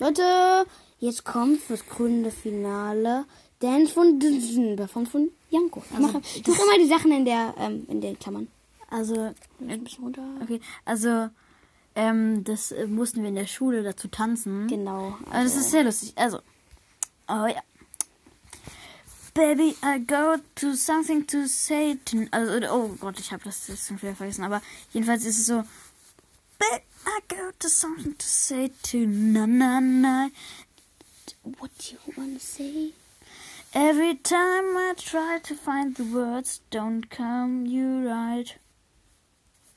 Leute, jetzt kommt das grüne Finale. Dance von Dünsen, performt von Janko. Ich mache ich mach immer die Sachen in der, ähm, in den Klammern. Also, Ein bisschen runter. okay, also, ähm, das äh, mussten wir in der Schule dazu tanzen. Genau. Also, das ist sehr lustig. Also, oh ja. Baby, I go to something to say to... Also, oh Gott, ich habe das jetzt schon wieder vergessen. Aber jedenfalls ist es so... Baby, I got something to say to na na na. What do you wanna say? Every time I try to find the words, don't come you right.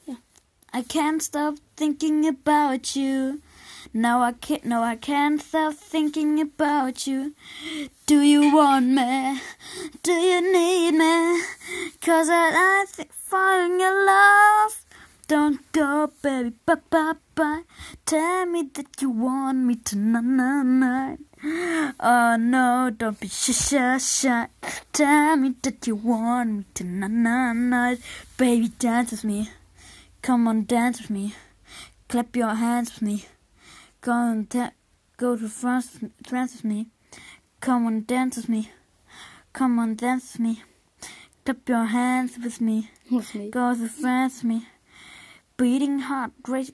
Yeah. I can't stop thinking about you. No, I can't. No, I can't stop thinking about you. Do you want me? Do you need me? Cause I, I think falling in love. Don't go, baby, bye bye bye. Tell me that you want me tonight. Oh no, don't be shy, shy, shy. Tell me that you want me tonight. Baby, dance with me. Come on, dance with me. Clap your hands with me. Go and ta- go to France, France with me. Come on, dance with me. Come on, dance with me. Clap your hands with me. Muss nicht. Go to France with me. Beating heart, race,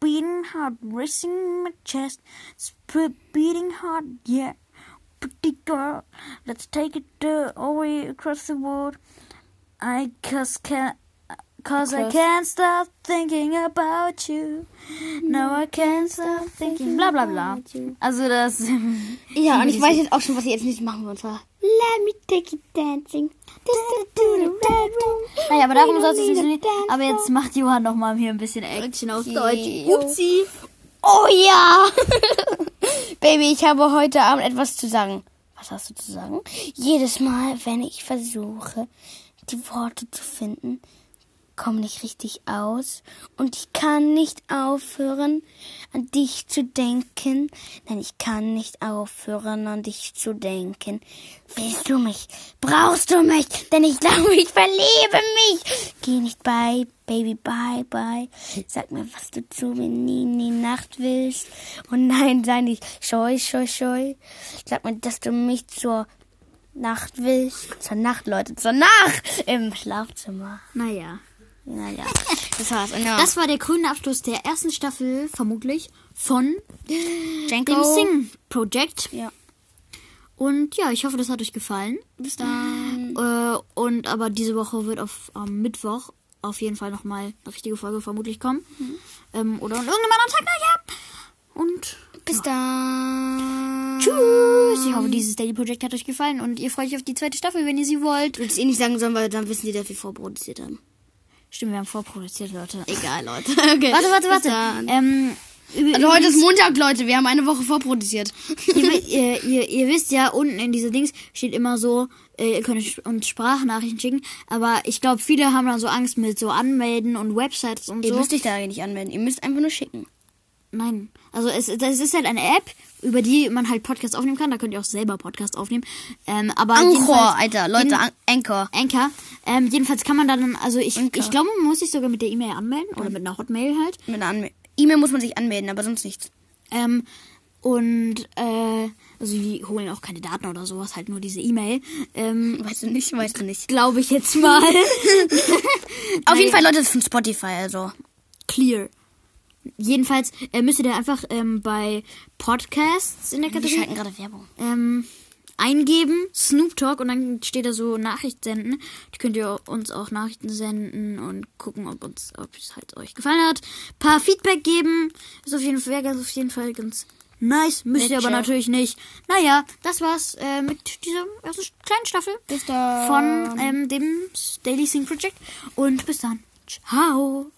beating heart, racing my chest. Beating heart, yeah. Pretty girl, let's take it uh, all the way across the world. I just can cause I can't stop thinking about you. No, I can't stop thinking. Bla bla bla. Also das. Ja, und ich weiß jetzt auch schon, was ihr jetzt nicht machen. Und zwar, Let me take you dancing. Naja, aber darum soll es nicht. Aber jetzt macht Johann noch mal hier ein bisschen Action auf Deutsch. Upsi. Oh ja! Baby, ich habe heute Abend etwas zu sagen. Was hast du zu sagen? Jedes Mal, wenn ich versuche, die Worte zu finden, komme nicht richtig aus. Und ich kann nicht aufhören, an dich zu denken. Denn ich kann nicht aufhören, an dich zu denken. Willst du mich? Brauchst du mich? Denn ich glaube, ich verliebe mich. Geh nicht bei, Baby, bye, bye. Sag mir, was du zu mir nie in die Nacht willst. Und nein, sei nicht scheu, scheu, scheu. Sag mir, dass du mich zur Nacht willst. Zur Nacht, Leute, zur Nacht im Schlafzimmer. Naja. Naja, das war's. Ja. Das war der grüne Abschluss der ersten Staffel, vermutlich, von Jenko. dem Sing Project. Ja. Und ja, ich hoffe, das hat euch gefallen. Bis dann. Äh, und aber diese Woche wird auf am Mittwoch auf jeden Fall nochmal eine richtige Folge vermutlich kommen. Ähm, oder an irgendeinem anderen Tag, naja. Und Bis dann. tschüss. Ich hoffe, dieses Daily Project hat euch gefallen und ihr freut euch auf die zweite Staffel, wenn ihr sie wollt. Willst du eh nicht sagen sollen, weil dann wissen die, dass wir vorproduziert haben. Stimmt, wir haben vorproduziert, Leute. Egal, Leute. Okay. Warte, warte, warte. Ähm, Also heute ist Montag, Leute. Wir haben eine Woche vorproduziert. ihr, ihr, ihr, ihr wisst ja, unten in diese Dings steht immer so, äh, ihr könnt uns Sprachnachrichten schicken, aber ich glaube, viele haben dann so Angst mit so Anmelden und Websites und Ihr so. müsst euch da nicht anmelden. Ihr müsst einfach nur schicken. Nein. Also es, das ist halt eine App, über die man halt Podcasts aufnehmen kann. Da könnt ihr auch selber Podcasts aufnehmen. Ähm, aber Anchor, Alter. Leute, Anchor. Anchor. Ähm, jedenfalls kann man dann, also ich, ich glaube, man muss sich sogar mit der E-Mail anmelden oder mit einer Hotmail halt. Mit einer E-Mail muss man sich anmelden, aber sonst nichts. Ähm, und äh, also die holen auch keine Daten oder sowas, halt nur diese E-Mail. Ähm, Weißt du nicht, weißt du nicht. glaube ich jetzt mal. Auf jeden Fall, Leute, das ist von Spotify, also. Clear. Jedenfalls äh, müsst ihr da einfach ähm, bei Podcasts in der Kategorie schalten gerade Werbung. ähm, eingeben, Snoop Talk und dann steht da so Nachricht senden. Die könnt ihr uns auch Nachrichten senden und gucken, ob uns, ob es halt euch gefallen hat. Paar Feedback geben. Ist auf jeden Fall, wäre ganz- auf jeden Fall ganz nice. Müsst ihr aber natürlich nicht. Naja, das war's äh, mit dieser ersten kleinen Staffel Bis dann. von ähm, dem Daily Sing Project. Und bis dann. Ciao.